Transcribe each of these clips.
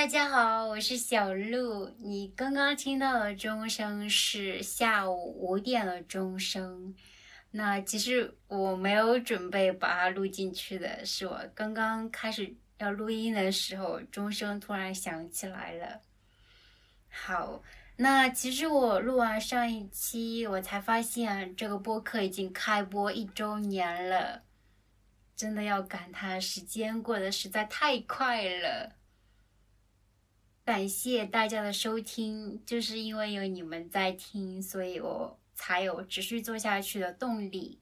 大家好，我是小鹿。你刚刚听到的钟声是下午五点的钟声。那其实我没有准备把它录进去的，是我刚刚开始要录音的时候，钟声突然响起来了。好，那其实我录完上一期，我才发现这个播客已经开播一周年了，真的要感叹时间过得实在太快了。感谢大家的收听，就是因为有你们在听，所以我才有持续做下去的动力。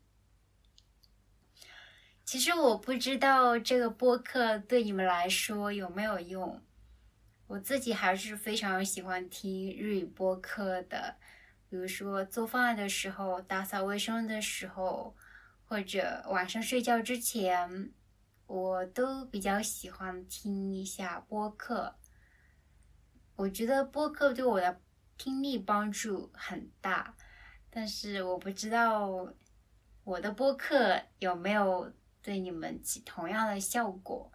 其实我不知道这个播客对你们来说有没有用，我自己还是非常喜欢听日语播客的，比如说做饭的时候、打扫卫生的时候，或者晚上睡觉之前，我都比较喜欢听一下播客。我觉得播客对我的听力帮助很大，但是我不知道我的播客有没有对你们起同样的效果。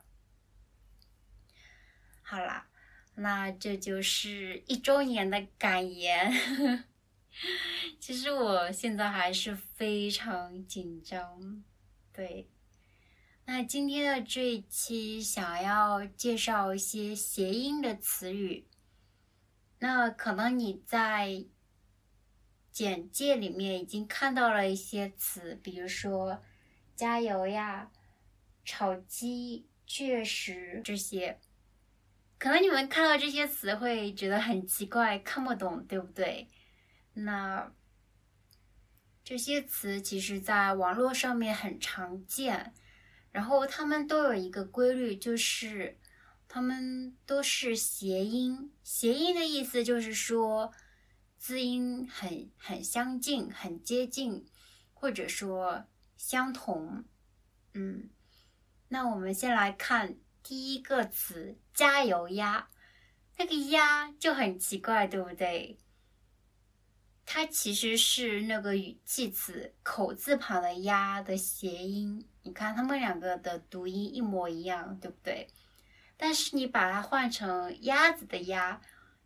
好啦，那这就是一周年的感言。其实我现在还是非常紧张。对，那今天的这一期想要介绍一些谐音的词语。那可能你在简介里面已经看到了一些词，比如说“加油呀”“炒鸡”“确实”这些。可能你们看到这些词会觉得很奇怪，看不懂，对不对？那这些词其实在网络上面很常见，然后它们都有一个规律，就是。它们都是谐音，谐音的意思就是说字音很很相近、很接近，或者说相同。嗯，那我们先来看第一个词“加油鸭”，那个“鸭”就很奇怪，对不对？它其实是那个语气词口字旁的“鸭”的谐音。你看，它们两个的读音一模一样，对不对？但是你把它换成鸭子的鸭，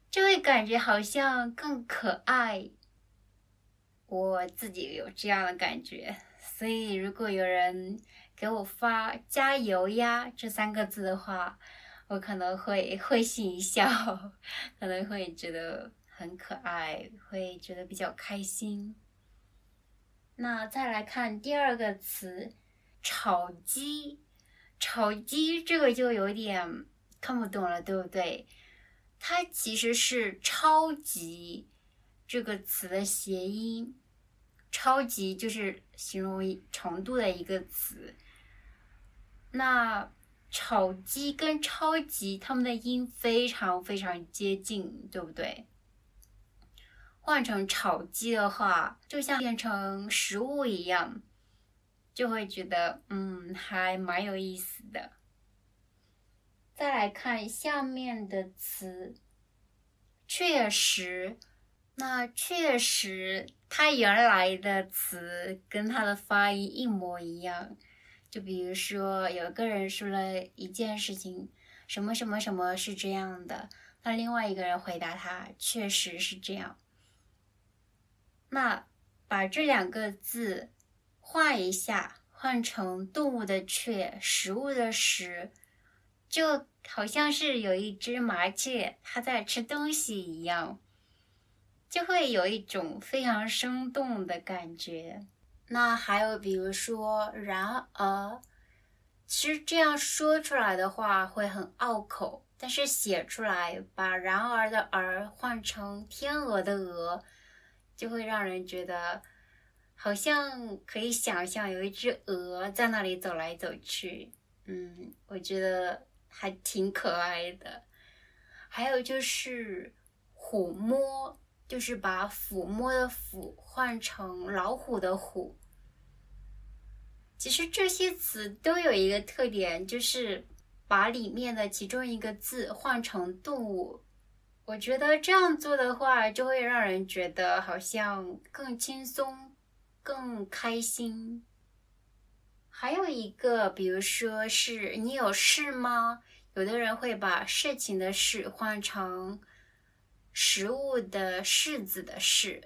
就会感觉好像更可爱。我自己有这样的感觉，所以如果有人给我发“加油呀”这三个字的话，我可能会会心一笑，可能会觉得很可爱，会觉得比较开心。那再来看第二个词，炒鸡。炒鸡这个就有点看不懂了，对不对？它其实是“超级”这个词的谐音，“超级”就是形容程度的一个词。那炒鸡跟超级，它们的音非常非常接近，对不对？换成炒鸡的话，就像变成食物一样。就会觉得，嗯，还蛮有意思的。再来看下面的词，确实，那确实，它原来的词跟它的发音一模一样。就比如说，有个人说了一件事情，什么什么什么是这样的，那另外一个人回答他，确实是这样。那把这两个字。画一下，换成动物的“雀”，食物的“食”，就好像是有一只麻雀，它在吃东西一样，就会有一种非常生动的感觉。那还有，比如说“然而”，其实这样说出来的话会很拗口，但是写出来，把“然而”的“而”换成天鹅的“鹅”，就会让人觉得。好像可以想象有一只鹅在那里走来走去，嗯，我觉得还挺可爱的。还有就是“虎摸”，就是把“抚摸”的“抚”换成老虎的“虎”。其实这些词都有一个特点，就是把里面的其中一个字换成动物。我觉得这样做的话，就会让人觉得好像更轻松。更开心。还有一个，比如说是你有事吗？有的人会把事情的“事”换成食物的“柿子”的“柿”，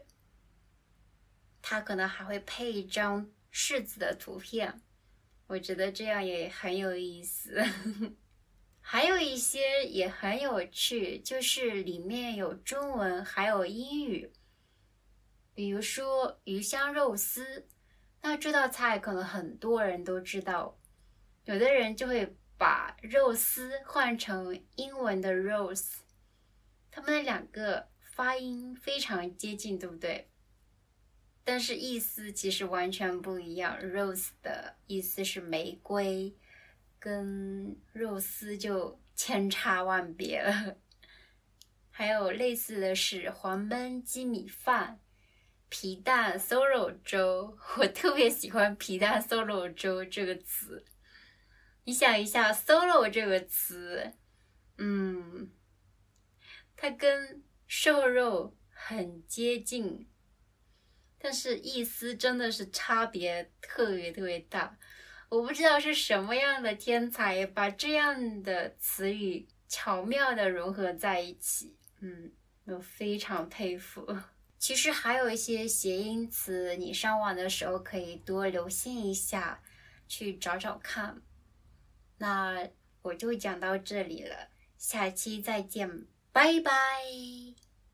他可能还会配一张柿子的图片。我觉得这样也很有意思。还有一些也很有趣，就是里面有中文，还有英语。比如说鱼香肉丝，那这道菜可能很多人都知道，有的人就会把肉丝换成英文的 rose，他们两个发音非常接近，对不对？但是意思其实完全不一样。rose 的意思是玫瑰，跟肉丝就千差万别了。还有类似的是黄焖鸡米饭。皮蛋瘦肉粥，我特别喜欢皮蛋瘦肉粥这个词。你想一下，瘦肉这个词，嗯，它跟瘦肉很接近，但是意思真的是差别特别特别大。我不知道是什么样的天才把这样的词语巧妙的融合在一起，嗯，我非常佩服。其实还有一些谐音词，你上网的时候可以多留心一下，去找找看。那我就讲到这里了，下期再见，拜拜。